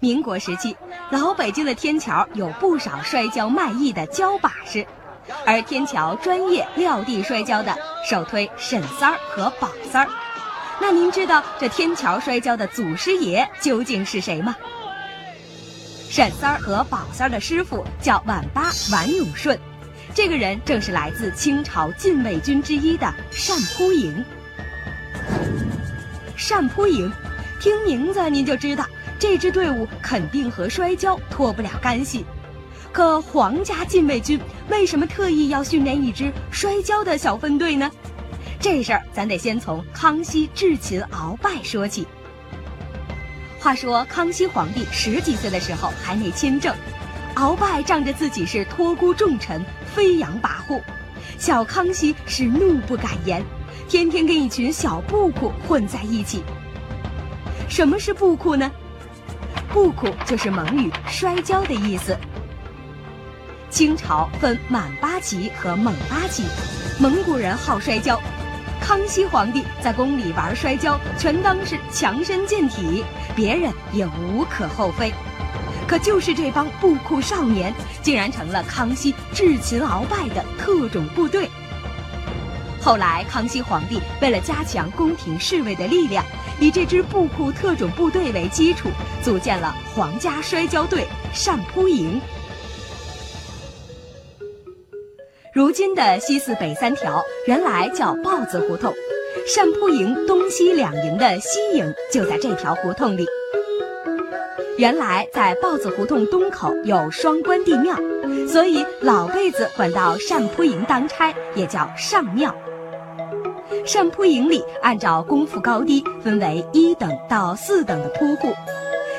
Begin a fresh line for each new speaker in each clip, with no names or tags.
民国时期，老北京的天桥有不少摔跤卖艺的跤把式，而天桥专业撂地摔跤的首推沈三儿和宝三儿。那您知道这天桥摔跤的祖师爷究竟是谁吗？沈三儿和宝三儿的师傅叫晚八晚永顺，这个人正是来自清朝禁卫军之一的单扑营。单扑营，听名字您就知道。这支队伍肯定和摔跤脱不了干系，可皇家禁卫军为什么特意要训练一支摔跤的小分队呢？这事儿咱得先从康熙智擒鳌拜说起。话说康熙皇帝十几岁的时候还没亲政，鳌拜仗着自己是托孤重臣，飞扬跋扈，小康熙是怒不敢言，天天跟一群小布库混在一起。什么是布库呢？布库就是蒙语“摔跤”的意思。清朝分满八旗和蒙八旗，蒙古人好摔跤，康熙皇帝在宫里玩摔跤，全当是强身健体，别人也无可厚非。可就是这帮布库少年，竟然成了康熙智擒鳌拜的特种部队。后来，康熙皇帝为了加强宫廷侍卫的力量。以这支布库特种部队为基础，组建了皇家摔跤队单扑营。如今的西四北三条原来叫豹子胡同，单扑营东西两营的西营就在这条胡同里。原来在豹子胡同东口有双关帝庙，所以老辈子管到单扑营当差也叫上庙。上扑营里按照功夫高低分为一等到四等的扑户，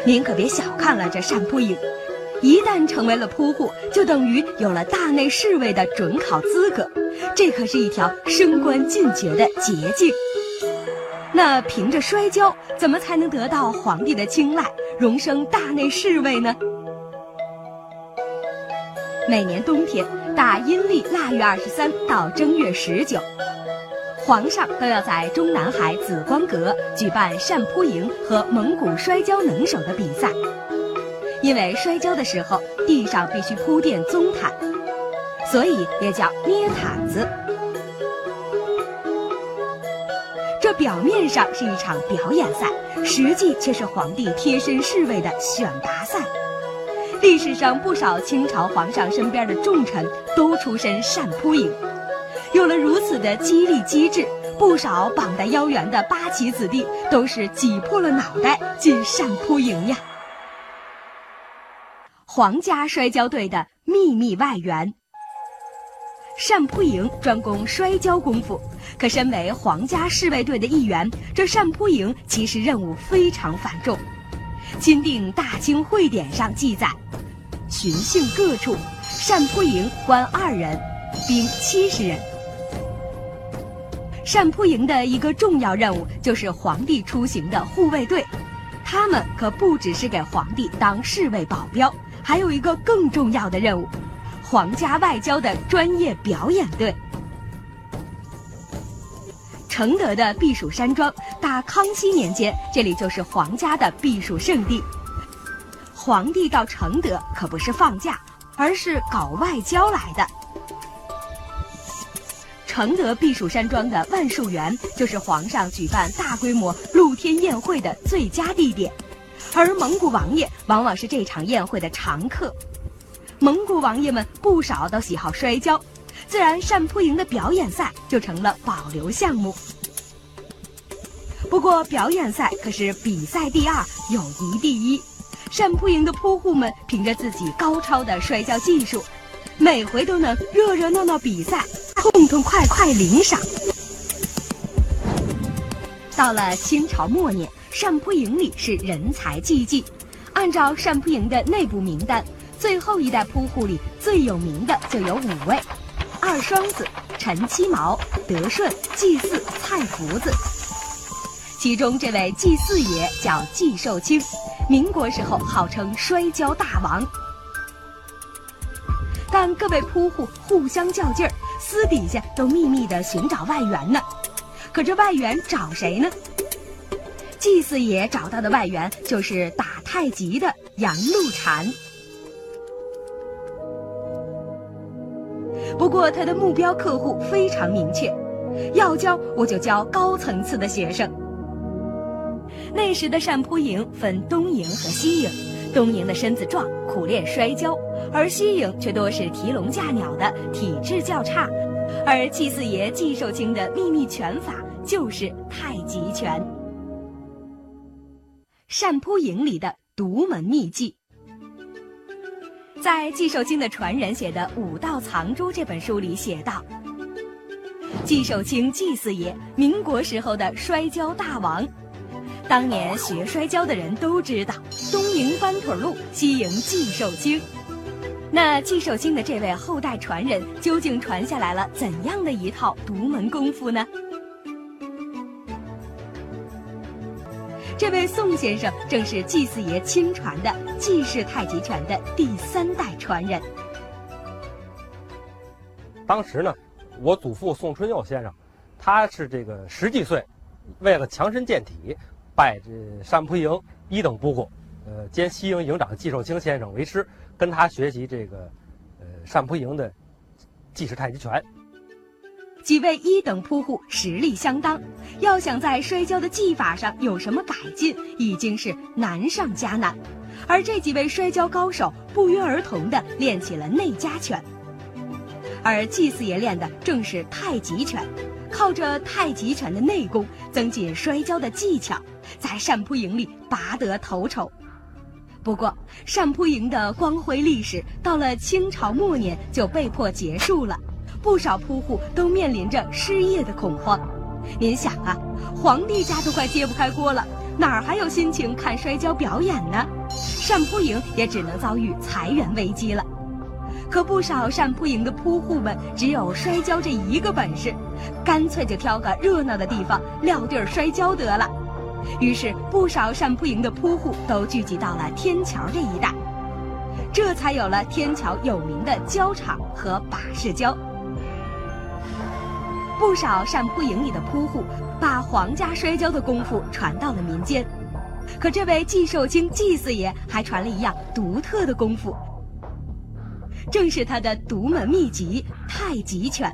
您可别小看了这上扑营，一旦成为了扑户，就等于有了大内侍卫的准考资格，这可是一条升官进爵的捷径。那凭着摔跤，怎么才能得到皇帝的青睐，荣升大内侍卫呢？每年冬天，打阴历腊月二十三到正月十九。皇上都要在中南海紫光阁举办单扑营和蒙古摔跤能手的比赛，因为摔跤的时候地上必须铺垫棕毯，所以也叫捏毯子。这表面上是一场表演赛，实际却是皇帝贴身侍卫的选拔赛。历史上不少清朝皇上身边的重臣都出身单扑营。有了如此的激励机制，不少绑带腰圆的八旗子弟都是挤破了脑袋进单扑营呀。皇家摔跤队的秘密外援。单扑营专攻摔跤功夫，可身为皇家侍卫队的一员，这单扑营其实任务非常繁重。钦定大清会典上记载，群姓各处，单扑营官二人，兵七十人。单扑营的一个重要任务就是皇帝出行的护卫队，他们可不只是给皇帝当侍卫保镖，还有一个更重要的任务——皇家外交的专业表演队。承德的避暑山庄，大康熙年间，这里就是皇家的避暑胜地。皇帝到承德可不是放假，而是搞外交来的。承德避暑山庄的万寿园就是皇上举办大规模露天宴会的最佳地点，而蒙古王爷往往是这场宴会的常客。蒙古王爷们不少都喜好摔跤，自然单扑营的表演赛就成了保留项目。不过，表演赛可是比赛第二，友谊第一。单扑营的扑户们凭着自己高超的摔跤技术，每回都能热热闹闹比赛。痛痛快快领赏。到了清朝末年，单扑营里是人才济济。按照单扑营的内部名单，最后一代扑户里最有名的就有五位：二双子、陈七毛、德顺、祭祀、蔡福子。其中这位祭祀爷叫季寿清，民国时候号称摔跤大王。但各位扑户互相较劲儿。私底下都秘密的寻找外援呢，可这外援找谁呢？季四爷找到的外援就是打太极的杨露禅。不过，他的目标客户非常明确，要教我就教高层次的学生。那时的单扑营分东营和西营，东营的身子壮，苦练摔跤，而西营却多是提笼架鸟的，体质较差。而季四爷季寿清的秘密拳法就是太极拳。单扑营里的独门秘技，在季寿清的传人写的《武道藏珠》这本书里写道：季寿清季四爷，民国时候的摔跤大王。当年学摔跤的人都知道，东营翻腿路，西营季寿清。那季寿清的这位后代传人，究竟传下来了怎样的一套独门功夫呢？这位宋先生正是季四爷亲传的季氏太极拳的第三代传人。
当时呢，我祖父宋春佑先生，他是这个十几岁，为了强身健体。拜这单扑营一等扑户，呃，兼西营营长季寿清先生为师，跟他学习这个，呃，单扑营的季氏太极拳。
几位一等扑户实力相当，要想在摔跤的技法上有什么改进，已经是难上加难。而这几位摔跤高手不约而同地练起了内家拳，而季四爷练的正是太极拳，靠着太极拳的内功增进摔跤的技巧。在单扑营里拔得头筹，不过单扑营的光辉历史到了清朝末年就被迫结束了，不少扑户都面临着失业的恐慌。您想啊，皇帝家都快揭不开锅了，哪儿还有心情看摔跤表演呢？单扑营也只能遭遇裁员危机了。可不少单扑营的扑户们只有摔跤这一个本事，干脆就挑个热闹的地方撂地儿摔跤得了。于是，不少单扑营的扑户都聚集到了天桥这一带，这才有了天桥有名的跤场和把式跤。不少单扑营里的扑户把皇家摔跤的功夫传到了民间，可这位季寿卿季四爷还传了一样独特的功夫，正是他的独门秘籍——太极拳。